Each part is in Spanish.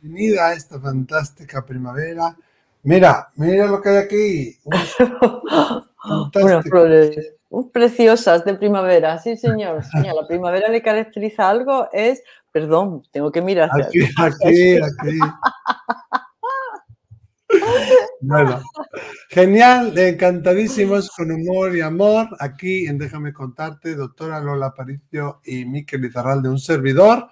Bienvenida a esta fantástica primavera. Mira, mira lo que hay aquí. Unas flores preciosas de primavera, sí señor. La primavera le caracteriza algo, es, perdón, tengo que mirar hacia Aquí, aquí, aquí. Bueno, genial, encantadísimos con humor y amor. Aquí en Déjame contarte, doctora Lola Aparicio y Miquel Izarral de un servidor,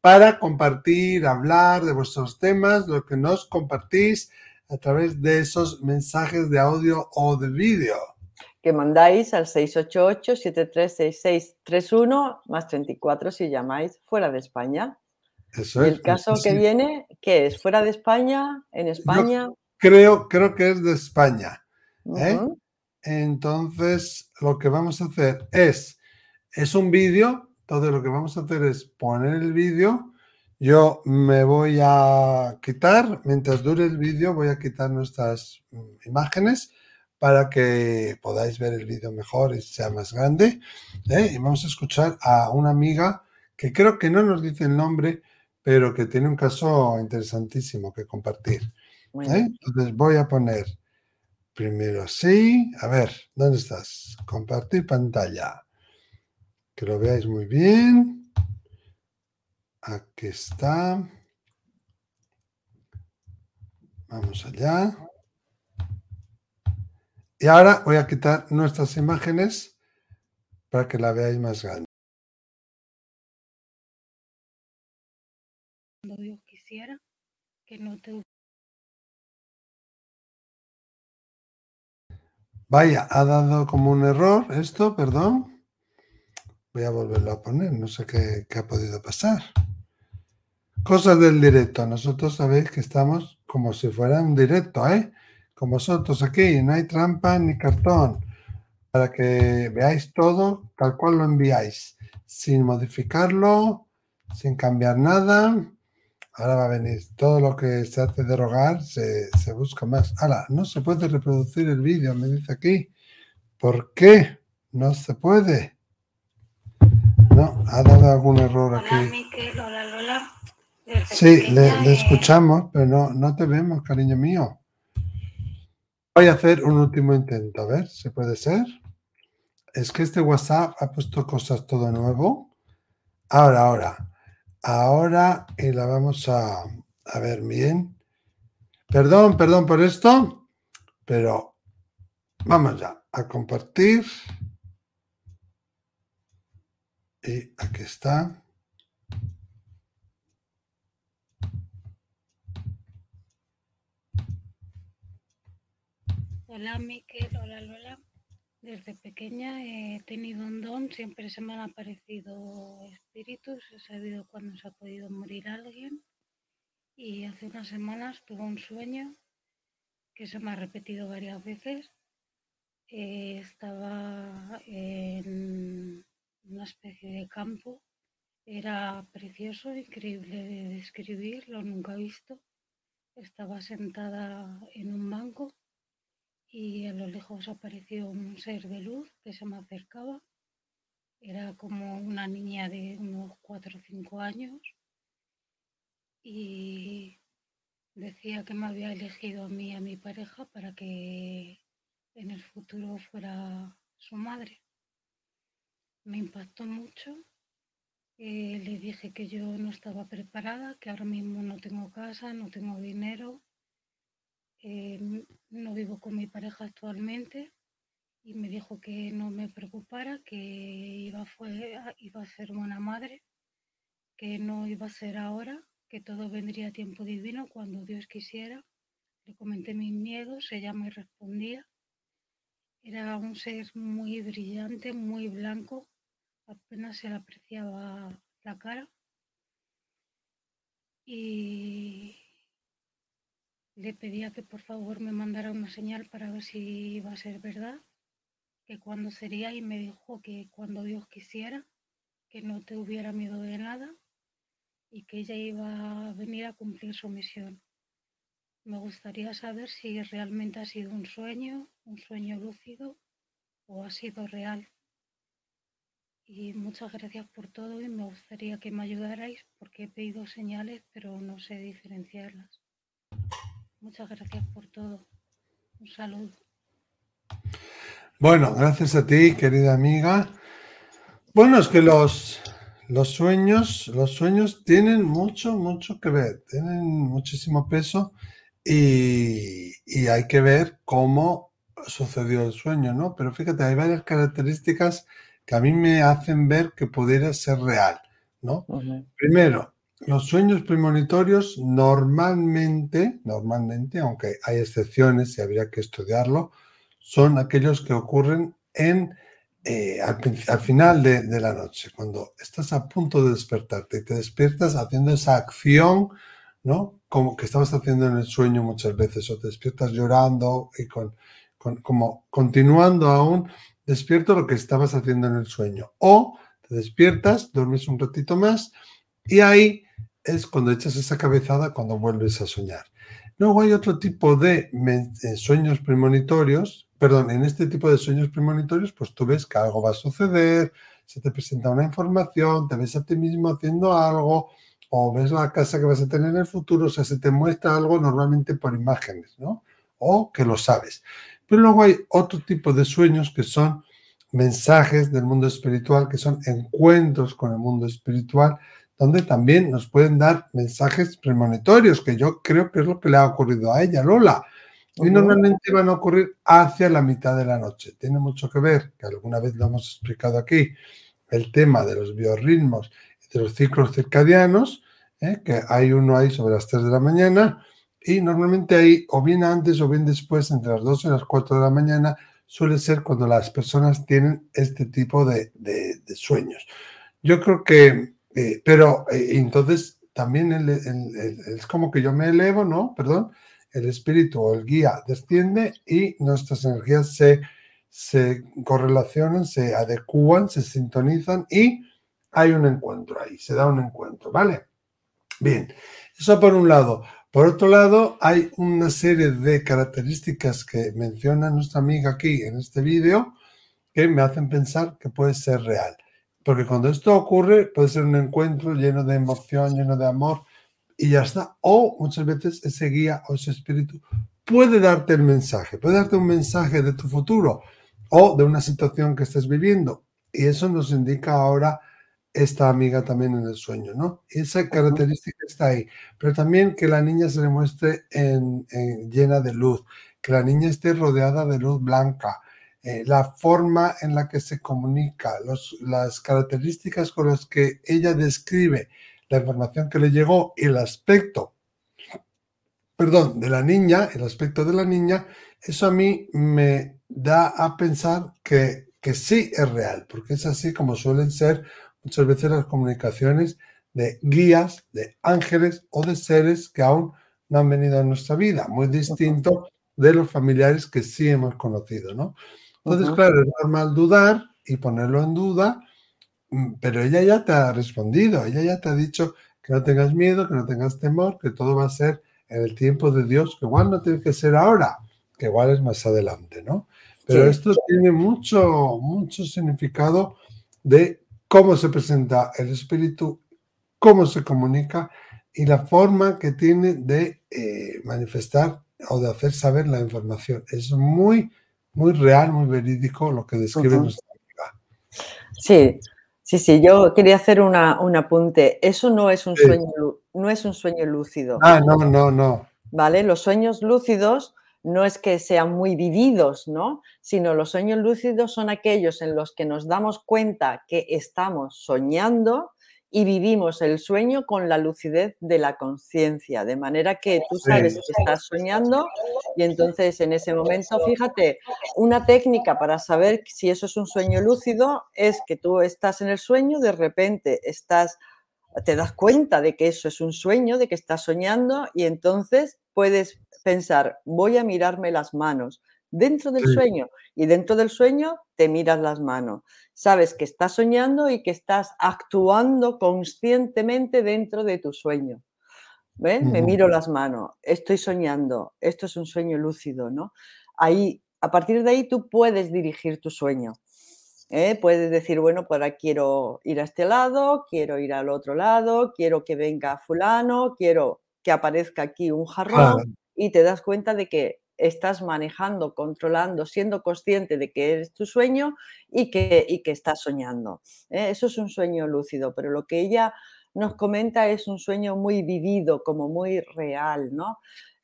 para compartir, hablar de vuestros temas, lo que nos compartís a través de esos mensajes de audio o de vídeo. Que mandáis al 688-736631 más 34 si llamáis fuera de España. Eso es. El caso que viene, ¿qué es? ¿Fuera de España? ¿En España? creo, creo que es de España. ¿eh? Entonces, lo que vamos a hacer es, es un vídeo, todo lo que vamos a hacer es poner el vídeo. Yo me voy a quitar, mientras dure el vídeo, voy a quitar nuestras mm, imágenes para que podáis ver el vídeo mejor y sea más grande. ¿eh? Y vamos a escuchar a una amiga que creo que no nos dice el nombre, pero que tiene un caso interesantísimo que compartir. ¿eh? Entonces voy a poner primero sí. A ver, ¿dónde estás? Compartir pantalla. Que lo veáis muy bien. Aquí está. Vamos allá. Y ahora voy a quitar nuestras imágenes para que la veáis más grande. Cuando Dios quisiera que no te Vaya, ha dado como un error esto, perdón. Voy a volverlo a poner, no sé qué, ha podido pasar. Cosas del directo. Nosotros sabéis que estamos como si fuera un directo, ¿eh? Con vosotros aquí, no hay trampa ni cartón. Para que veáis todo tal cual lo enviáis, sin modificarlo, sin cambiar nada. Ahora va a venir todo lo que se hace derogar, se, se busca más. Ahora, no se puede reproducir el vídeo, me dice aquí. ¿Por qué? No se puede. No, ha dado algún error aquí. Hola, Lola. Sí, le, escuchamos, pero no, no te vemos, cariño mío. Voy a hacer un último intento, a ver si puede ser. Es que este WhatsApp ha puesto cosas todo nuevo. Ahora, ahora. Ahora y la vamos a, a ver bien. Perdón, perdón por esto, pero vamos ya a compartir. Y aquí está. Hola Miquel, hola Lola. Desde pequeña he tenido un don, siempre se me han aparecido espíritus, he sabido cuándo se ha podido morir alguien y hace unas semanas tuve un sueño que se me ha repetido varias veces. Eh, estaba en una especie de campo, era precioso, increíble de describir, lo nunca visto. Estaba sentada en un banco y a lo lejos apareció un ser de luz que se me acercaba. Era como una niña de unos 4 o 5 años y decía que me había elegido a mí y a mi pareja para que en el futuro fuera su madre. Me impactó mucho. Eh, le dije que yo no estaba preparada, que ahora mismo no tengo casa, no tengo dinero, Em, no vivo con mi pareja actualmente y me dijo que no me preocupara, que iba, fue, iba a ser buena madre, que no iba a ser ahora, que todo vendría a tiempo divino cuando Dios quisiera. Le comenté mis miedos, ella me respondía. Era un ser muy brillante, muy blanco, apenas se le apreciaba la cara. Y le pedía que por favor me mandara una señal para ver si iba a ser verdad, que cuando sería y me dijo que cuando Dios quisiera, que no te hubiera miedo de nada y que ella iba a venir a cumplir su misión. Me gustaría saber si realmente ha sido un sueño, un sueño lúcido o ha sido real. Y muchas gracias por todo y me gustaría que me ayudarais porque he pedido señales pero no sé diferenciarlas. Muchas gracias por todo. Un saludo. Bueno, gracias a ti, querida amiga. Bueno, es que los, los sueños, los sueños tienen mucho, mucho que ver, tienen muchísimo peso y, y hay que ver cómo sucedió el sueño, ¿no? Pero fíjate, hay varias características que a mí me hacen ver que pudiera ser real, ¿no? Primero, los sueños premonitorios normalmente, normalmente, aunque hay excepciones y habría que estudiarlo, son aquellos que ocurren en, eh, al, final de, de, la noche, cuando estás a punto de despertarte y te despiertas haciendo esa acción, ¿no? Como que estabas haciendo en el sueño muchas veces, o te despiertas llorando y con, con como continuando aún despierto lo que estabas haciendo en el sueño. O te despiertas, duermes un ratito más y ahí es cuando echas esa cabezada cuando vuelves a soñar. Luego hay otro tipo de eh, sueños premonitorios, perdón, en este tipo de sueños premonitorios, pues tú ves que algo va a suceder, se te presenta una información, te ves a ti mismo haciendo algo, o ves la casa que vas a tener en el futuro, o sea, se te muestra algo normalmente por imágenes, ¿no? O que lo sabes. Pero luego hay otro tipo de sueños que son mensajes del mundo espiritual, que son encuentros con el mundo espiritual, donde también nos pueden dar mensajes premonitorios, que yo creo que es lo que le ha ocurrido a ella, Lola. Y normalmente van a ocurrir hacia la mitad de la noche. Tiene mucho que ver, que alguna vez lo hemos explicado aquí, el tema de los biorritmos y de los ciclos circadianos, ¿eh? que hay uno ahí sobre las 3 de la mañana, y normalmente ahí, o bien antes o bien después, entre las 2 y las 4 de la mañana, suele ser cuando las personas tienen este tipo de, sueños. Yo creo que, eh, pero eh, entonces también es como que yo me elevo, ¿no? Perdón, el espíritu o el guía desciende y nuestras energías se, se correlacionan, se adecúan, se sintonizan y hay un encuentro ahí, se da un encuentro, ¿vale? Bien, eso por un lado. Por otro lado, hay una serie de características que menciona nuestra amiga aquí en este vídeo que me hacen pensar que puede ser real. Porque cuando esto ocurre, puede ser un encuentro lleno de emoción, lleno de amor, y ya está. O muchas veces ese guía o ese espíritu puede darte el mensaje, puede darte un mensaje de tu futuro o de una situación que estés viviendo. Y eso nos indica ahora esta amiga también en el sueño, ¿no? Esa característica está ahí, pero también que la niña se le muestre en, llena de luz, que la niña esté rodeada de luz blanca, eh, la forma en la que se comunica, las características con las que ella describe la información que le llegó y el aspecto, perdón, de la niña, el aspecto de la niña, eso a mí me da a pensar que, que sí es real, porque es así como suelen ser muchas veces las comunicaciones de guías, de ángeles o de seres que aún no han venido a nuestra vida, muy distinto de los familiares que sí hemos conocido, ¿no? Entonces, claro, es normal dudar y ponerlo en duda, mm, pero ella ya te ha respondido, ella ya te ha dicho que no tengas miedo, que no tengas temor, que todo va a ser en el tiempo de Dios, que igual no tiene que ser ahora, que igual es más adelante, ¿no? Pero esto tiene mucho, mucho significado de cómo se presenta el espíritu, cómo se comunica y la forma que tiene de eh, manifestar o de hacer saber la información. Es muy, muy real, muy verídico lo que describe nuestra amiga. Sí, sí, sí, yo quería hacer una, un apunte. Eso no es un, sueño, no es un sueño lúcido. Ah, no, no, no. ¿Vale? Los sueños lúcidos no es que sean muy vividos, ¿no? Sino los sueños lúcidos son aquellos en los que nos damos cuenta que estamos soñando y vivimos el sueño con la lucidez de la conciencia, de manera que tú sabes que estás soñando y entonces en ese momento, fíjate, una técnica para saber si eso es un sueño lúcido es que tú estás en el sueño, de repente estás te das cuenta de que eso es un sueño, de que estás soñando y entonces puedes pensar, voy a mirarme las manos dentro del sueño y dentro del sueño te miras las manos. Sabes que estás soñando y que estás actuando conscientemente dentro de tu sueño. ¿Ven? Me miro las manos, estoy soñando, esto es un sueño lúcido, ¿no? Ahí, a partir de ahí tú puedes dirigir tu sueño. ¿eh? Puedes decir, bueno, pues ahora quiero ir a este lado, quiero ir al otro lado, quiero que venga fulano, quiero que aparezca aquí un jarrón y te das cuenta de que estás manejando, controlando, siendo consciente de que es tu sueño y que, y que estás soñando. ¿eh? Eso es un sueño lúcido, pero lo que ella nos comenta es un sueño muy vivido, como muy real, ¿no?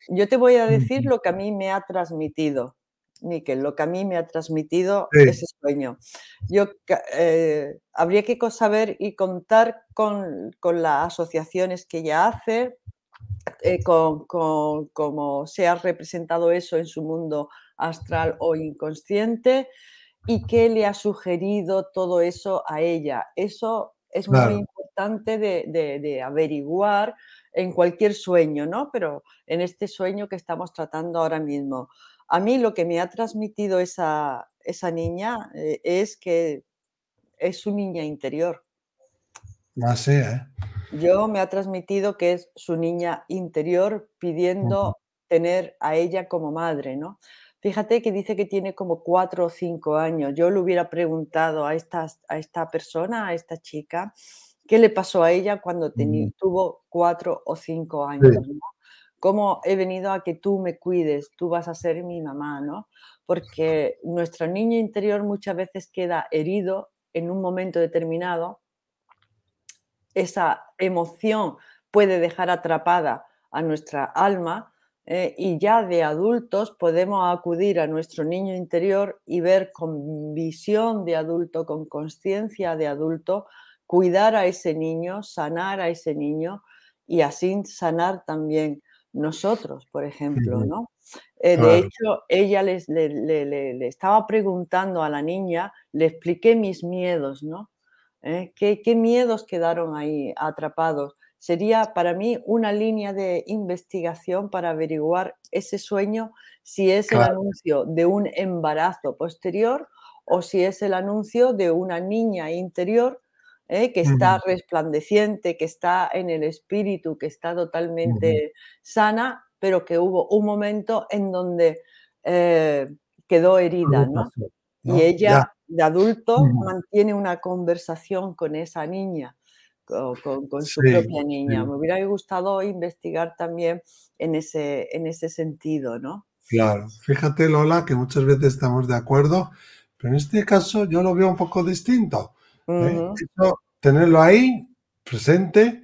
Yo te voy a decir lo que a mí me ha transmitido, Miquel, lo que a mí me ha transmitido ese sueño. Yo eh, habría que saber y contar con, con las asociaciones que ella hace, eh, con, cómo se ha representado eso en su mundo astral o inconsciente y qué le ha sugerido todo eso a ella. Eso es muy importante de, averiguar en cualquier sueño, ¿no? Pero en este sueño que estamos tratando ahora mismo. A mí lo que me ha transmitido esa, esa niña eh, es que es su niña interior. Así, ¿eh? Yo me ha transmitido que es su niña interior pidiendo tener a ella como madre, ¿no? Fíjate que dice que tiene como cuatro o cinco años. Yo le hubiera preguntado a esta, a esta persona, a esta chica, qué le pasó a ella cuando tuvo cuatro o cinco años. ¿Cómo he venido a que tú me cuides? Tú vas a ser mi mamá, ¿no? Porque nuestro niño interior muchas veces queda herido en un momento determinado esa emoción puede dejar atrapada a nuestra alma eh, y ya de adultos podemos acudir a nuestro niño interior y ver con visión de adulto, con conciencia de adulto, cuidar a ese niño, sanar a ese niño y así sanar también nosotros, por ejemplo, ¿no? Eh, de hecho, ella les, le, estaba preguntando a la niña, le expliqué mis miedos, ¿no? ¿Eh? ¿Qué, miedos quedaron ahí atrapados? Sería para mí una línea de investigación para averiguar ese sueño, si es el anuncio de un embarazo posterior o si es el anuncio de una niña interior ¿eh? que está resplandeciente, que está en el espíritu, que está totalmente sana, pero que hubo un momento en donde eh, quedó herida, ¿no? Y ella de adulto mantiene una conversación con esa niña, con, su propia niña. Me hubiera gustado investigar también en ese, en ese sentido, ¿no? Claro, fíjate Lola que muchas veces estamos de acuerdo, pero en este caso yo lo veo un poco distinto. ¿eh? tenerlo ahí, presente,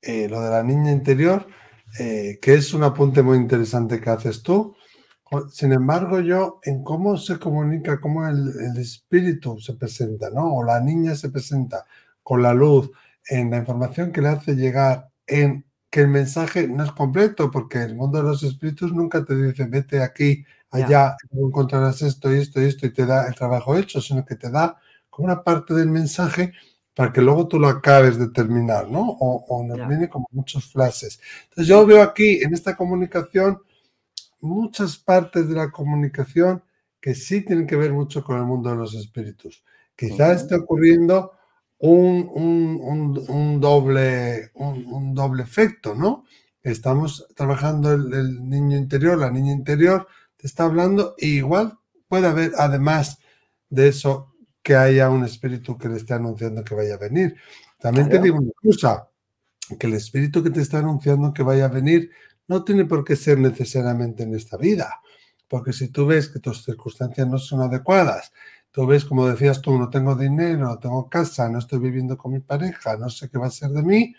eh, lo de la niña interior, eh, que es un apunte muy interesante que haces tú, sin embargo, yo en cómo se comunica, cómo el, espíritu se presenta, ¿no? O la niña se presenta con la luz, en la información que le hace llegar, en que el mensaje no es completo, porque el mundo de los espíritus nunca te dice, vete aquí, allá, encontrarás esto y esto y esto, y te da el trabajo hecho, sino que te da como una parte del mensaje para que luego tú lo acabes de terminar, ¿no? O, o nos viene como muchos flashes. Entonces yo veo aquí en esta comunicación muchas partes de la comunicación que sí tienen que ver mucho con el mundo de los espíritus. Quizás esté ocurriendo un, un, doble, un, doble efecto, ¿no? Estamos trabajando el, niño interior, la niña interior te está hablando y igual puede haber, además de eso, que haya un espíritu que le esté anunciando que vaya a venir. También te digo una cosa, que el espíritu que te está anunciando que vaya a venir no tiene por qué ser necesariamente en esta vida, porque si tú ves que tus circunstancias no son adecuadas, tú ves, como decías tú, no tengo dinero, no tengo casa, no estoy viviendo con mi pareja, no sé qué va a ser de mí,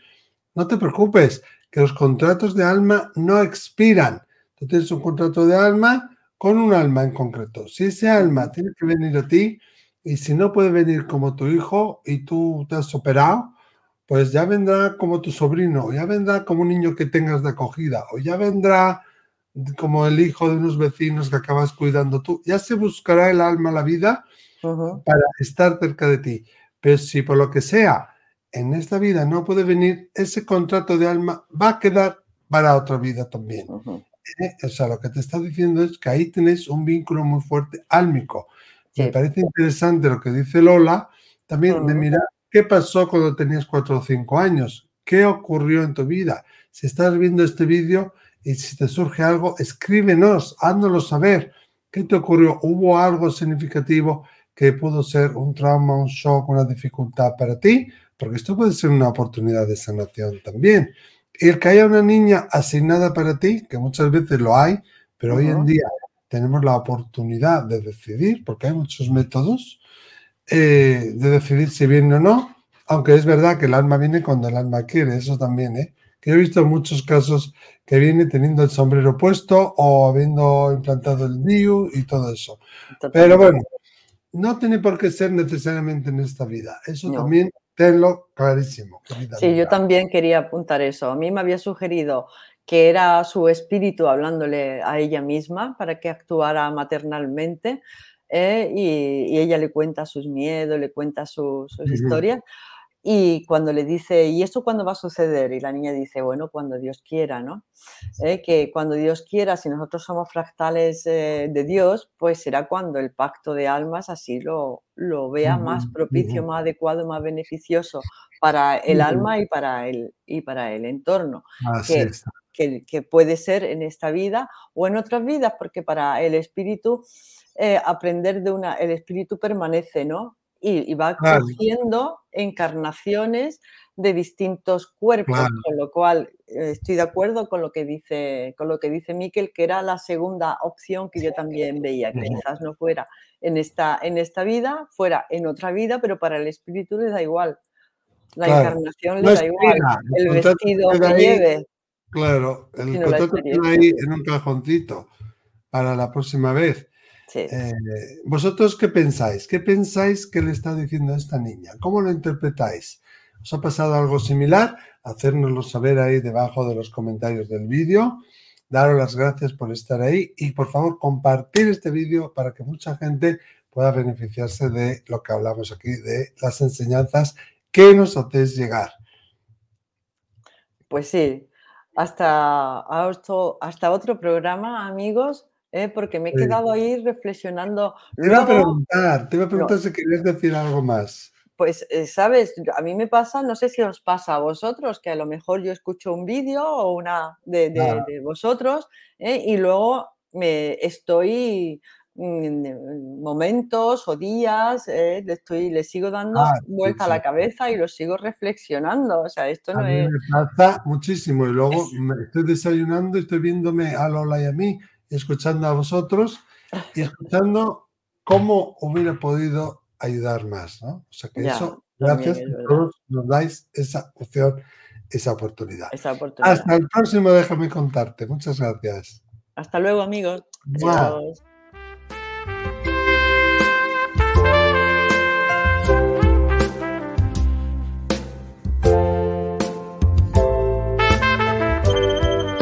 no te preocupes, que los contratos de alma no expiran. Tú tienes un contrato de alma con un alma en concreto. Si ese alma tiene que venir a ti y si no puede venir como tu hijo y tú te has operado, pues ya vendrá como tu sobrino, o ya vendrá como un niño que tengas de acogida, o ya vendrá como el hijo de unos vecinos que acabas cuidando tú. Ya se buscará el alma, la vida, para estar cerca de ti. Pero si por lo que sea en esta vida no puede venir, ese contrato de alma va a quedar para otra vida también. ¿Eh? O sea, lo que te está diciendo es que ahí tienes un vínculo muy fuerte álmico. Me parece interesante lo que dice Lola, también de mirar ¿Qué pasó cuando tenías cuatro o cinco años? ¿Qué ocurrió en tu vida? Si estás viendo este vídeo y si te surge algo, escríbenos, háznoslo saber. ¿Qué te ocurrió? ¿Hubo algo significativo que pudo ser un trauma, un shock, una dificultad para ti, porque esto puede ser una oportunidad de sanación también. El que haya una niña asignada para ti, que muchas veces lo hay, pero hoy en día tenemos la oportunidad de decidir, porque hay muchos métodos, eh, de decidir si viene o no, aunque es verdad que el alma viene cuando el alma quiere, eso también, ¿eh? Que he visto muchos casos que viene teniendo el sombrero puesto o habiendo implantado el DIU y todo eso. Pero bueno, no tiene por qué ser necesariamente en esta vida. Eso también tenlo clarísimo. Sí, yo también quería apuntar eso. A mí me había sugerido que era su espíritu hablándole a ella misma para que actuara maternalmente eh, y, ella le cuenta sus miedos, le cuenta sus, historias. Y cuando le dice, ¿y esto cuándo va a suceder? Y la niña dice, bueno, cuando Dios quiera, ¿no? Eh, que cuando Dios quiera, si nosotros somos fractales eh, de Dios, pues será cuando el pacto de almas así lo, lo vea más propicio, más adecuado, más beneficioso para el alma y para el, y para el entorno. que, que, que, puede ser en esta vida o en otras vidas, porque para el espíritu, eh, aprender de una, el espíritu permanece, ¿no? y, va cogiendo encarnaciones de distintos cuerpos, con lo cual eh, estoy de acuerdo con lo que dice con lo que dice Miquel, que era la segunda opción que yo también veía, que quizás no fuera en esta, en esta vida, fuera en otra vida, pero para el espíritu le da igual. La encarnación le da igual, el, vestido que lleve. Claro, el contrato ahí en un cajoncito para la próxima vez. Eh, ¿Vosotros qué pensáis? ¿Qué pensáis que le está diciendo a esta niña? ¿Cómo lo interpretáis? ¿Os ha pasado algo similar? Hacérnoslo saber ahí debajo de los comentarios del vídeo. Daros las gracias por estar ahí y por favor compartir este vídeo para que mucha gente pueda beneficiarse de lo que hablamos aquí, de las enseñanzas que nos hacéis llegar. Pues sí, hasta, hasta otro programa, amigos. ¿Eh? porque me he quedado ahí reflexionando. Te iba a preguntar, te iba a preguntar si querías decir algo más. Pues, eh, sabes, a mí me pasa, no sé si os pasa a vosotros, que a lo mejor yo escucho un vídeo o una de, vosotros ¿eh? y luego me estoy mm, momentos o días, le, estoy, le sigo dando ah, vuelta a la cabeza y lo sigo reflexionando. O sea, esto no es... Me pasa muchísimo y luego me estoy desayunando y estoy viéndome a Lola y a mí escuchando a vosotros y escuchando cómo hubiera podido ayudar más, ¿no? O sea que eso, gracias a todos nos dais esa opción, esa oportunidad. Hasta el próximo, déjame contarte. Muchas gracias. Hasta luego, amigos. Adiós.